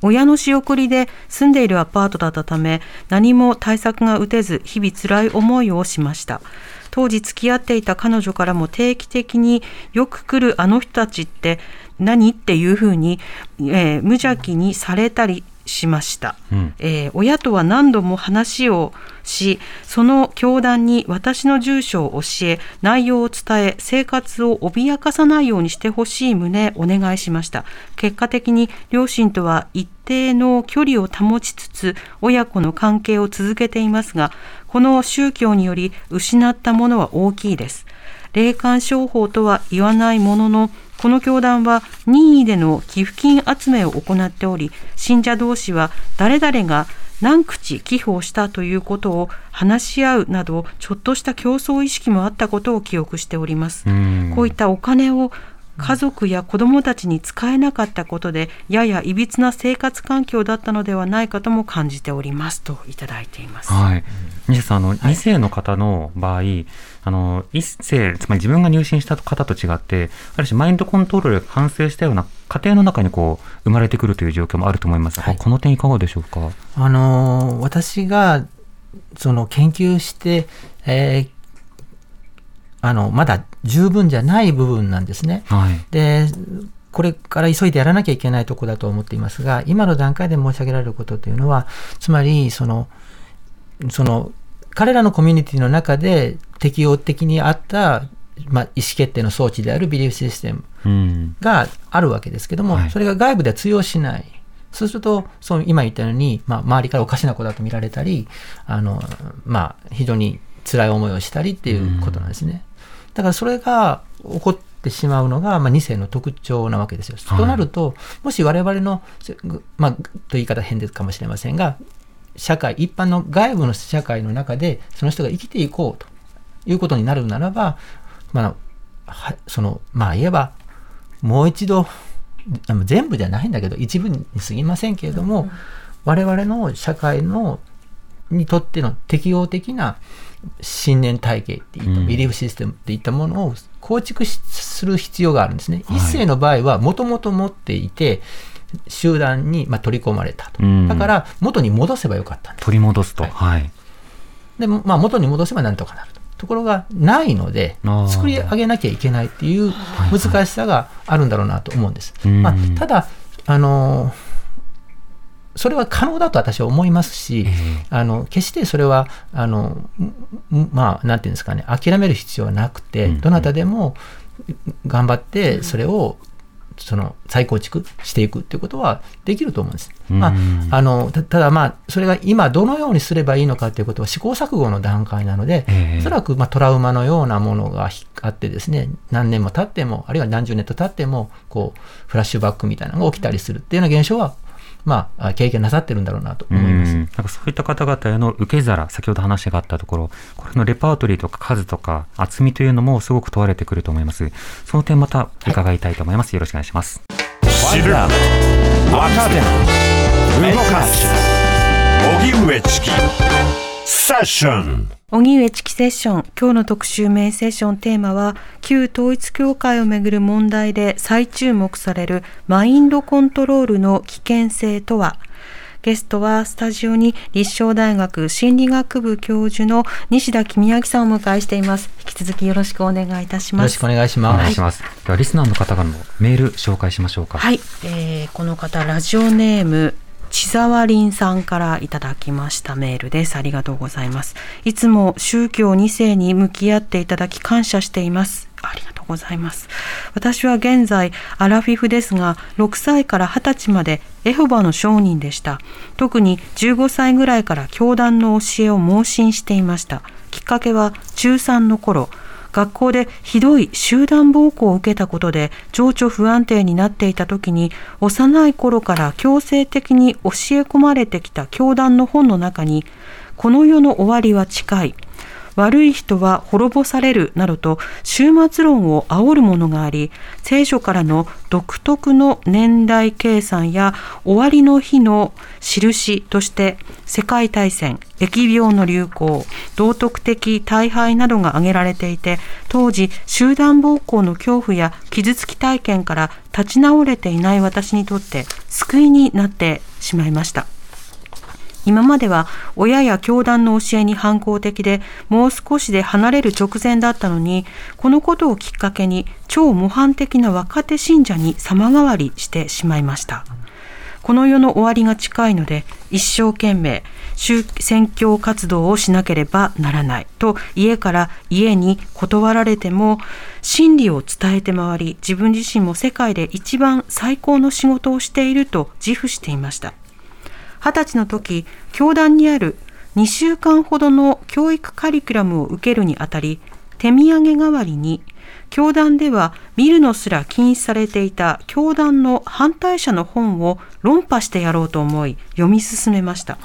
C: 親の仕送りで住んでいるアパートだったため何も対策が打てず日々辛い思いをしました。当時付き合っていた彼女からも定期的によく来るあの人たちって何？っていうふうに、えー無邪気にされたりしました、
D: うん。
C: えー親とは何度も話をしその教団に私の住所を教え内容を伝え生活を脅かさないようにしてほしい旨お願いしました。結果的に両親とは一定の距離を保ちつつ親子の関係を続けていますがこの宗教により失ったものは大きいです。霊感商法とは言わないもののこの教団は任意での寄付金集めを行っており信者同士は誰々が何口寄付をしたということを話し合うなどちょっとした競争意識もあったことを記憶しております。
D: うん
C: こういったお金を家族や子どもたちに使えなかったことでややいびつな生活環境だったのではないかとも感じておりますといただいています。
D: はい。西田さん、あの、2世の方の場合、あの、1世、つまり自分が入信した方と違って、ある種マインドコントロールが完成したような家庭の中にこう、生まれてくるという状況もあると思いますが、
E: はい
D: この点いかがでしょうか
E: あのー私がその研究して、えーあのまだ十分じゃない部分なんですね。
D: はい。
E: でこれから急いでやらなきゃいけないところだと思っていますが、今の段階で申し上げられることというのは、つまりそのその彼らのコミュニティの中で適応的にあった、まあ、意思決定の装置であるビリーフシステム
D: うん。
E: があるわけですけども、
D: はい
E: それが外部では通用しない。そうすると、そう今言ったように、まあ、周りからおかしな子だと見られたり、あのまあ、非常に辛い思いをしたりっていうことなんですね。だからそれが起こってしまうのが、まあ、2世の特徴なわけですよ。
D: はい
E: となると、もし我々の、せまあ、という言い方変ですかもしれませんが、社会、一般の外部の社会の中で、その人が生きていこうということになるならば、まあ、はその、まあ言えば、もう一度、あの全部じゃないんだけど、一部に過ぎませんけれども、我々の社会のにとっての適応的な信念体系っていった、
D: うん。
E: ビリーフシステムっていったものを構築しする必要があるんですね。
D: はい。
E: 一世の場合はもともと持っていて、集団にまあ取り込まれたと。
D: うん
E: だから元に戻せばよかったんです。
D: 取り戻すと。
E: はい
D: はい。
E: で、まあ、元に戻せばなんとかなると。ところがないので作り上げなきゃいけないっていう難しさがあるんだろうなと思うんです。
D: うん
E: まあ、ただあのそれは可能だと私は思いますし、あの決してそれはあのんまあなんていうんですかね諦める必要はなくて、
D: うん
E: どなたでも頑張ってそれをその再構築していくっていうことはできると思うんです。
D: うん
E: まあ、あのたただまあそれが今どのようにすればいいのかということは試行錯誤の段階なので、
D: ええ
E: おそらくまあトラウマのようなものがあってですね何年も経ってもあるいは何十年と経ってもこうフラッシュバックみたいなのが起きたりするっていうような現象はまあ経験なさってるんだろうなと思います。
D: うんなんかそういった方々への受け皿、先ほど話があったところ、これのレパートリーとか数とか厚みというのもすごく問われてくると思います。その点また伺いたいと思います。よろしくお願いします。
B: 知る若手動かす荻上チキセッション
C: 荻上チキセッション。今日の特集メインセッションテーマは旧統一教会をめぐる問題で再注目されるマインドコントロールの危険性とは。ゲストはスタジオに立正大学心理学部教授の西田公明さんをお迎えしています。引き続きよろしくお願いいたします。
E: よろしくお願いし
D: お
E: ます。
D: 願いします。ではリスナーの方からのメール紹介しましょうか。
C: はい、えーこの方ラジオネーム千沢林さんからいただきましたメールです。ありがとうございます。いつも宗教2世に向き合っていただき感謝しています。ありがとうございます。私は現在アラフィフですが、6歳から20歳までエホバの商人でした。特に15歳ぐらいから教団の教えを盲信していました。きっかけは中3の頃、学校でひどい集団暴行を受けたことで情緒不安定になっていた時に幼い頃から強制的に教え込まれてきた教団の本の中にこの世の終わりは近い。悪い人は滅ぼされるなどと終末論を煽るものがあり聖書からの独特の年代計算や終わりの日の印として世界大戦疫病の流行道徳的大敗などが挙げられていて当時集団暴行の恐怖や傷つき体験から立ち直れていない私にとって救いになってしまいました。今までは親や教団の教えに反抗的でもう少しで離れる直前だったのにこのことをきっかけに超模範的な若手信者に様変わりしてしまいました。この世の終わりが近いので一生懸命宗宣教活動をしなければならないと家から家に断られても真理を伝えて回り自分自身も世界で一番最高の仕事をしていると自負していました。二十歳の時教団にある2週間ほどの教育カリキュラムを受けるにあたり手土産代わりに教団では見るのすら禁止されていた教団の反対者の本を論破してやろうと思い読み進めました。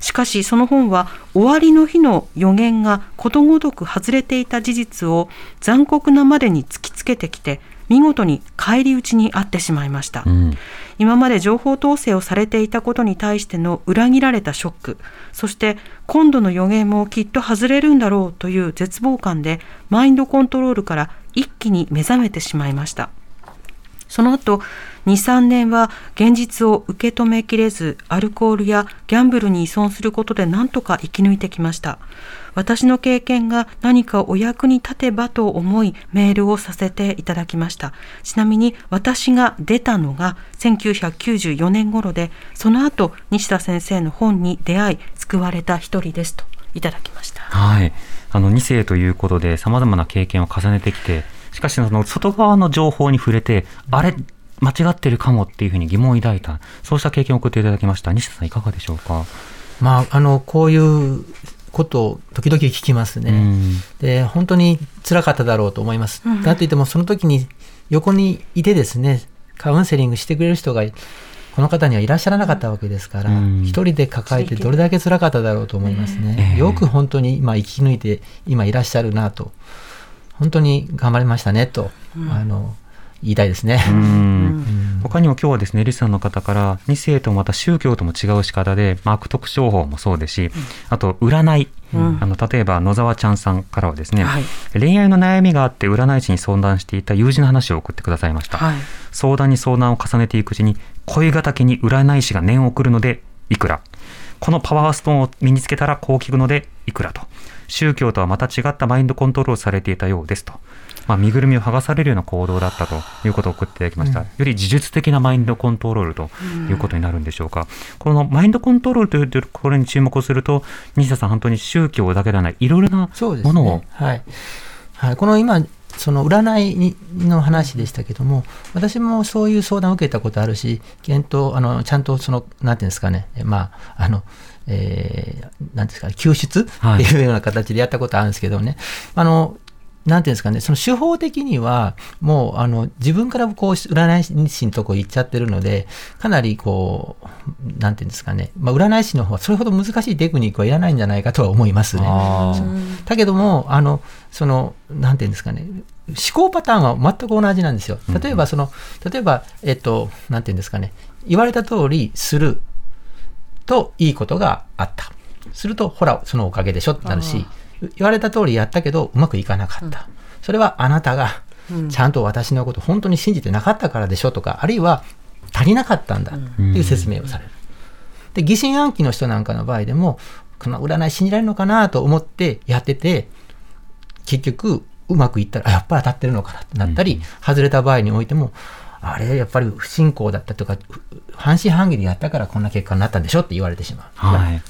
C: しかしその本は終わりの日の予言がことごとく外れていた事実を残酷なまでに突きつけてきて見事に返り討ちにあってしまいました、
D: うん。
C: 今まで情報統制をされていたことに対しての裏切られたショックそして今度の予言もきっと外れるんだろうという絶望感でマインドコントロールから一気に目覚めてしまいました。その後23年は現実を受け止めきれずアルコールやギャンブルに依存することで何とか生き抜いてきました。私の経験が何かお役に立てばと思いメールをさせていただきました。ちなみに私が出たのが1994年頃でその後西田先生の本に出会い救われた一人ですと。いただきました。
D: はい。あの、2世ということで様々な経験を重ねてきて、しかし、その外側の情報に触れて、あれ、間違ってるかもっていうふうに疑問を抱いた、そうした経験を送っていただきました。西田さん、いかがでしょうか？
E: まあ、あのこういうことを時々聞きますね。
D: うん
E: で本当に辛かっただろうと思います。
C: うん
E: だといってもその時に横にいてですねカウンセリングしてくれる人がこの方にはいらっしゃらなかったわけですから、
D: うん
E: 一人で抱えてどれだけ辛かっただろうと思いますね。
D: ええ
E: よく本当に今生き抜いて今いらっしゃるなと本当に頑張りましたねと、あの言いたいですね。
D: 他にも今日はですね、リスナーの方から、2世とまた宗教とも違う仕方で、まあ、悪徳商法もそうですし、あと、占い。
C: うん。
D: あの例えば野沢ちゃんさんからはですね、
C: はい。
D: 恋愛の悩みがあって占い師に相談していた友人の話を送ってくださいました、
C: はい。
D: 相談に相談を重ねていくうちに恋敵に占い師が念を送るのでいくら。このパワーストーンを身につけたらこう聞くのでいくらと。宗教とはまた違ったマインドコントロールされていたようですと。まあ、身ぐるみを剥がされるような行動だったということを送っていただきました、より自述的なマインドコントロールということになるんでしょうか、このマインドコントロールというところに注目をすると、西田さん、本当に宗教だけではない、いろいろなものを、ね、
E: はい。はい、この今その占いの話でしたけども、私もそういう相談を受けたことあるし、検討、あのちゃんとその、なんていうんですかね、まあ、あの、えー、なんですか、救出？っていうような形でやったことあるんですけどね、はい、あのなんていうんですかね、その手法的には、もうあの自分からこう占い師のとこ行っちゃってるので、かなりこう、なんていうんですかね、まあ、占い師の方はそれほど難しいテクニックはいらないんじゃないかとは思いますね。だけども、あのその、なんていうんですかね、思考パターンは全く同じなんですよ。例えば、その、例えば、えっと、なんていうんですかね、言われた通りするといいことがあった。すると、ほら、そのおかげでしょってなるし、言われた通りやったけどうまくいかなかった、それはあなたがちゃんと私のこと本当に信じてなかったからでしょとかあるいは足りなかったんだっていう説明をされる。で疑心暗鬼の人なんかの場合でもこの占い信じられるのかなと思ってやってて結局うまくいったらやっぱり当たってるのかなってなったり、うん、外れた場合においてもあれやっぱり不信仰だったとか半信半疑でやったからこんな結果になったんでしょって言われてしまう。はい、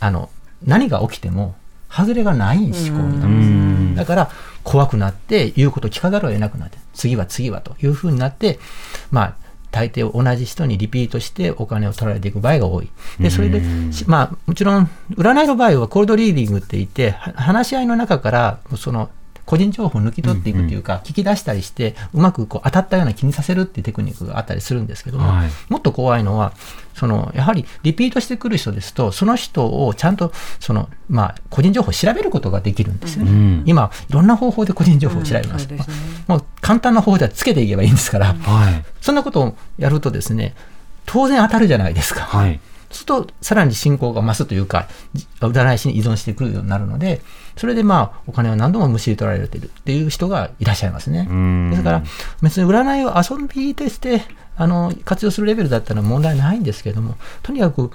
E: あの何が起きても外れがない思考になるんです。だから怖くなって言うこと聞かざるを得なくなって、次は次はというふうになって、まあ、大抵同じ人にリピートしてお金を取られていく場合が多い。で、それで、まあ、もちろん、占いの場合はコールドリーディングって言って、話し合いの中から、その、個人情報を抜き取っていくというか、聞き出したりして、うまくこう当たったような気にさせるっていうテクニックがあったりするんですけども、はい、もっと怖いのは、そのやはりリピートしてくる人ですと、その人をちゃんとその、まあ、個人情報を調べることができるんですよね。うん、今、いろんな方法で個人情報を調べます。うん。すね、もう簡単な方法ではつけていけばいいんですから、はい、そんなことをやるとですね、当然当たるじゃないですか。はい。すると、さらに信仰が増すというか、占い師に依存してくるようになるので、それでまあ、お金を何度もむしり取られているっていう人がいらっしゃいますね。ですから、別に占いを遊びとしてあの活用するレベルだったら問題ないんですけれども、とにかく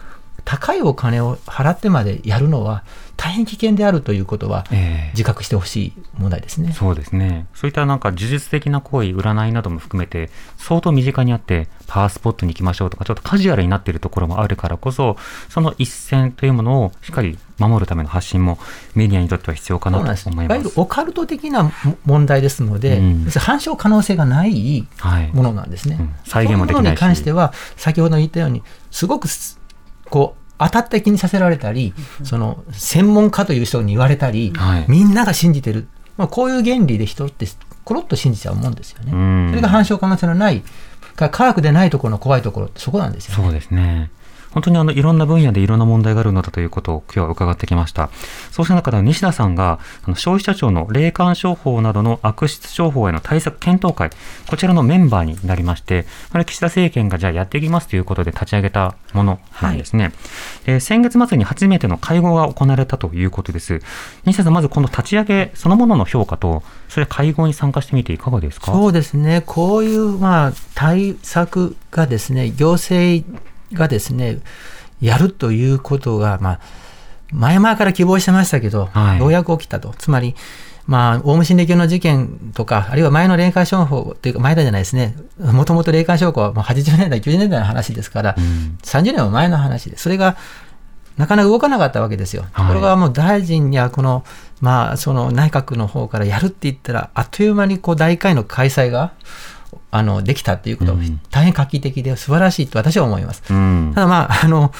E: 高いお金を払ってまでやるのは大変危険であるということは自覚してほしい問題ですね、
D: えー、そうですね。そういったなんか呪術的な行為、占いなども含めて相当身近にあってパワースポットに行きましょうとかちょっとカジュアルになっているところもあるからこそその一線というものをしっかり守るための発信もメディアにとっては必要かなと思います。いわゆる
E: オカルト的な問題ですので、うん、反証可能性がないものなんですね。はいうん、再現もできないし。そのに関しては先ほど言ったようにすごくこう当たって気にさせられたり、その専門家という人に言われたり、はい、みんなが信じてる、まあ、こういう原理で人ってコロッと信じちゃうもんですよね。それが反証可能性のない科学でないところの怖いところってそこなんですよ
D: ね。そうですね本当にあのいろんな分野でいろんな問題があるのだということを今日は伺ってきました。そうした中で西田さんがあの消費者庁の霊感商法などの悪質商法への対策検討会、こちらのメンバーになりまして、これ岸田政権がじゃあやっていきますということで立ち上げたものなんですね。はい、えー、先月末に初めての会合が行われたということです。西田さん、まずこの立ち上げそのものの評価と、それ会合に参加してみていかがですか？
E: そうですね、こういうまあ対策がですね、行政がですね、やるということが、まあ、前々から希望してましたけど、はい、ようやく起きたと。つまり、まあ、オウム真理教の事件とか、あるいは前の霊感商法というか、前だじゃないですね、もともと霊感商法はもう80年代、90年代の話ですから、うん、30年も前の話で、それがなかなか動かなかったわけですよ。ところがもう大臣やこの、まあ、その内閣の方からやるって言ったら、あっという間にこう大会の開催があのできたということは大変画期的で素晴らしいと私は思います。うん、ただまああの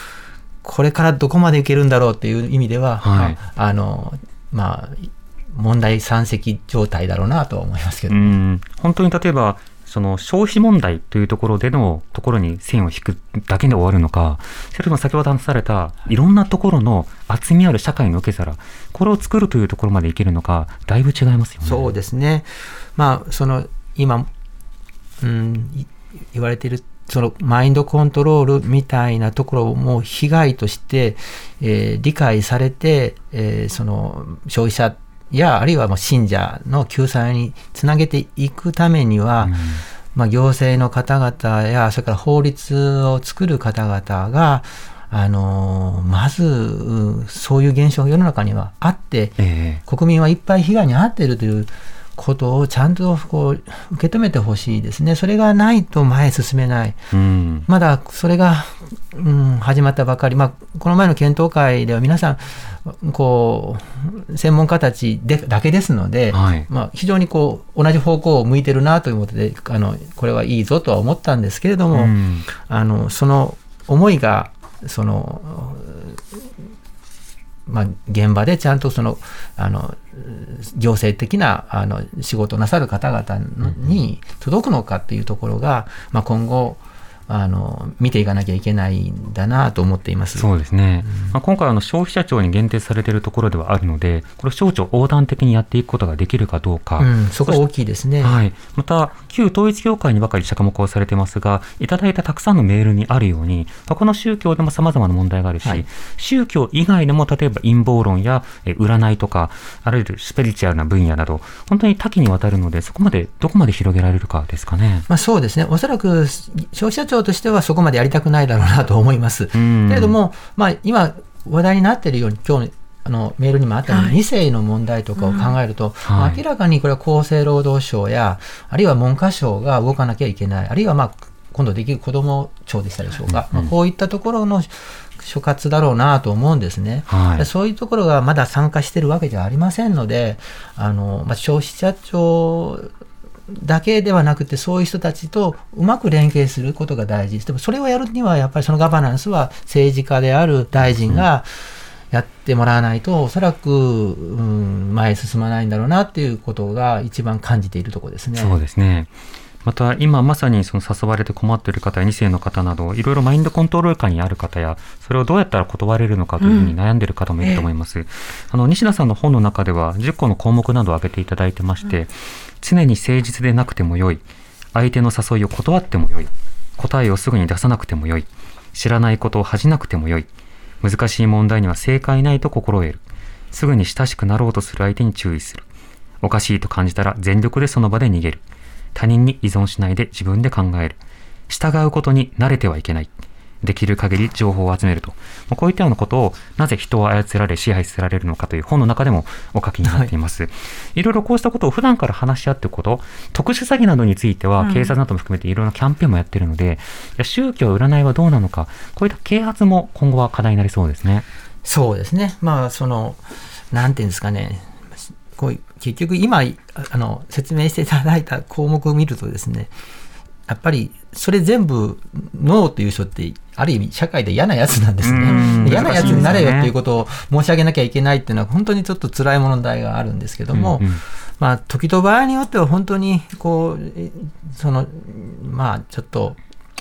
E: これからどこまでいけるんだろうという意味では、はい、あのまあ問題山積状態だろうなと思いますけど、
D: ね、本当に例えばその消費問題というところでのところに線を引くだけで終わるのか、それとも先ほど話されたいろんなところの厚みある社会の受け皿、これを作るというところまでいけるのか、だいぶ違いますよね。
E: そうですね。まあ、その今うん、言われているそのマインドコントロールみたいなところも被害として、えー、理解されて、えー、その消費者やあるいはもう信者の救済につなげていくためには、うん、まあ、行政の方々やそれから法律を作る方々があのまずうそういう現象が世の中にはあって、
D: え
E: 国民はいっぱい被害に遭っているということをちゃんとこう受け止めてほしいですね。それがないと前へ進めない。
D: えうん。
E: まだそれが、うん、始まったばかり、まあ、この前の検討会では皆さん、こう専門家たちでだけですので、
D: はい
E: まあ、非常にこう同じ方向を向いてるなということであの、これはいいぞとは思ったんですけれども、
D: うん
E: あのその思いがその、まあ、現場でちゃんとそのあの行政的なあの仕事をなさる方々のに届くのかっていうところが、まあ、今後あの見ていかなきゃいけないんだなと思っています。
D: そうですね、まあ、今回あの消費者庁に限定されているところではあるのでこれ省庁横断的にやっていくことができるかどうか、
E: うん、そこは大きいですね。
D: はい、また旧統一教会にばかり着目をされてますがいただいたたくさんのメールにあるように他の宗教でもさまざまな問題があるし、
E: はい
D: 宗教以外でも例えば陰謀論やえ占いとかあるいはスピリチュアルな分野など本当に多岐にわたるのでそこまでどこまで広げられるかですかね。
E: まあ、そうですね、おそらく消費者庁としてはそこまでやりたくないだろうなと思います。
D: うん。
E: けれども、まあ、今、話題になっているように、今日あのメールにもあったように、2世の問題とかを考えると、
D: はい。
E: まあ明らかにこれは厚生労働省や、あるいは文科省が動かなきゃいけない、あるいは、まあ、今度できる子ども庁でしたでしょうか、まあ、こういったところの所轄だろうなと思うんですね。
D: はい。
E: そういうところがまだ参加しているわけじゃありませんので、あのまあ、消費者庁だけではなくて、そういう人たちとうまく連携することが大事です。でもそれをやるには、やっぱりそのガバナンスは政治家である大臣がやってもらわないと、おそらく、うん、前へ進まないんだろうなっていうことが一番感じているところですね。
D: そうですね。また今まさにその誘われて困っている方や2世の方などいろいろマインドコントロール下にある方やそれをどうやったら断れるのかというふうに悩んでいる方もいると思います、あの西田さんの本の中では10個の項目などを挙げていただいてまして、常に誠実でなくてもよい。相手の誘いを断ってもよい。答えをすぐに出さなくてもよい。知らないことを恥じなくてもよい。難しい問題には正解ないと心得る。すぐに親しくなろうとする相手に注意する。おかしいと感じたら全力でその場で逃げる。他人に依存しないで自分で考える。従うことに慣れてはいけない。できる限り情報を集めると。まあこういったようなことをなぜ人を操られ支配されるのかという本の中でもお書きになっています、い、ろいろこうしたことを普段から話し合っていくこと特殊詐欺などについては警察なども含めていろいろなキャンペーンもやってるので、いや宗教占いはどうなのかこういった啓発も今後は課題になりそうですね。
E: そうですね。まあ、その、なんていうんですかね。こう結局今ああの説明していただいた項目を見るとですねやっぱりそれ全部ノーという人ってある意味社会で嫌なやつなんです
D: うん。
E: ね。嫌なやつになれよっていうことを申し上げなきゃいけないっていうのは本当にちょっと辛い問題があるんですけども、
D: うんうん。
E: まあ時と場合によっては本当にこうえそのまあちょっと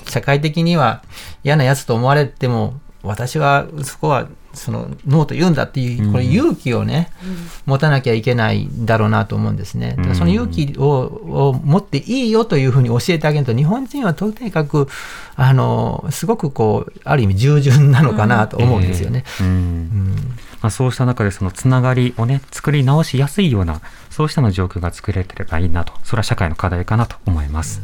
E: 社会的には嫌なやつと思われても私はそこはそのノーと言うんだっていうこれ勇気をね、持たなきゃいけないんだろうなと思うんですね。だからその勇気をを持っていいよというふうに教えてあげると日本人はとにかくあのすごくこうある意味従順なのかなと思うんですよね。
D: ええ。うん。
E: うん。
D: まあ、そうした中でそのつながりをね作り直しやすいようなそうしたような状況が作れてればいいなと。それは社会の課題かなと思います。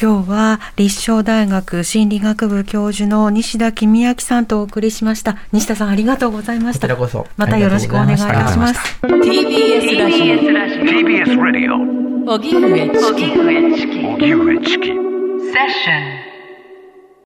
C: 今日は立正大学心理学部教授の西田公明さんとお送りしました。西田さんありがとうございました。
E: こちらこそ。
C: またよろしくお願いいた
D: し
C: ます。
A: TBS ラジ
B: TBS Radio
A: オ。荻上チキ。
B: 荻上チキ。
A: セッション